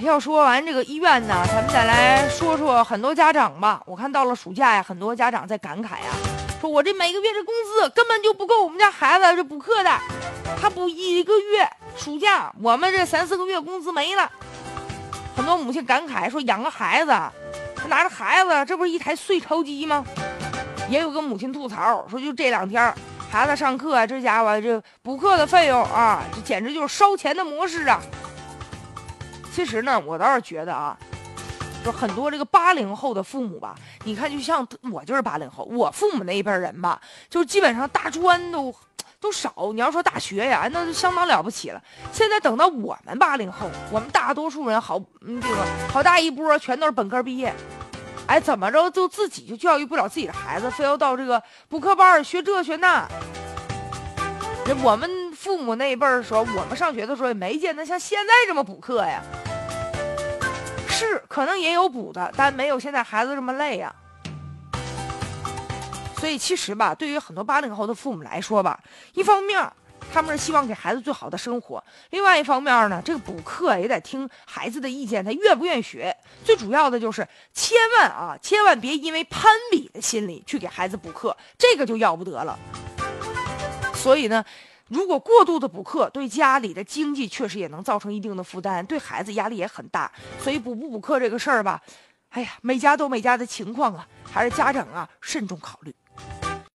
要说完这个医院呢，咱们再来说说很多家长吧。我看到了暑假呀，很多家长在感慨呀，说我这每个月这工资根本就不够我们家孩子这补课的，他补一个月暑假，我们这三四个月工资没了。很多母亲感慨说，养个孩子，拿着孩子，这不是一台碎钞机吗？也有个母亲吐槽说，就这两天孩子上课，这家伙这补课的费用啊，这简直就是烧钱的模式啊。其实呢，我倒是觉得啊，就很多这个八零后的父母吧，你看，就像我就是八零后，我父母那一辈人吧，就基本上大专都都少。你要说大学呀，那就相当了不起了。现在等到我们八零后，我们大多数人好，嗯，这个好大一波全都是本科毕业，哎，怎么着就自己就教育不了自己的孩子，非要到这个补课班学这学那。我们父母那一辈儿说，我们上学的时候也没见他像现在这么补课呀。是，可能也有补的，但没有现在孩子这么累呀。所以其实吧，对于很多八零后的父母来说吧，一方面他们是希望给孩子最好的生活，另外一方面呢，这个补课也得听孩子的意见，他愿不愿意学。最主要的就是千万啊，千万别因为攀比的心理去给孩子补课，这个就要不得了。所以呢，如果过度的补课，对家里的经济确实也能造成一定的负担，对孩子压力也很大。所以补不补课这个事儿吧，哎呀，每家都每家的情况啊，还是家长啊慎重考虑。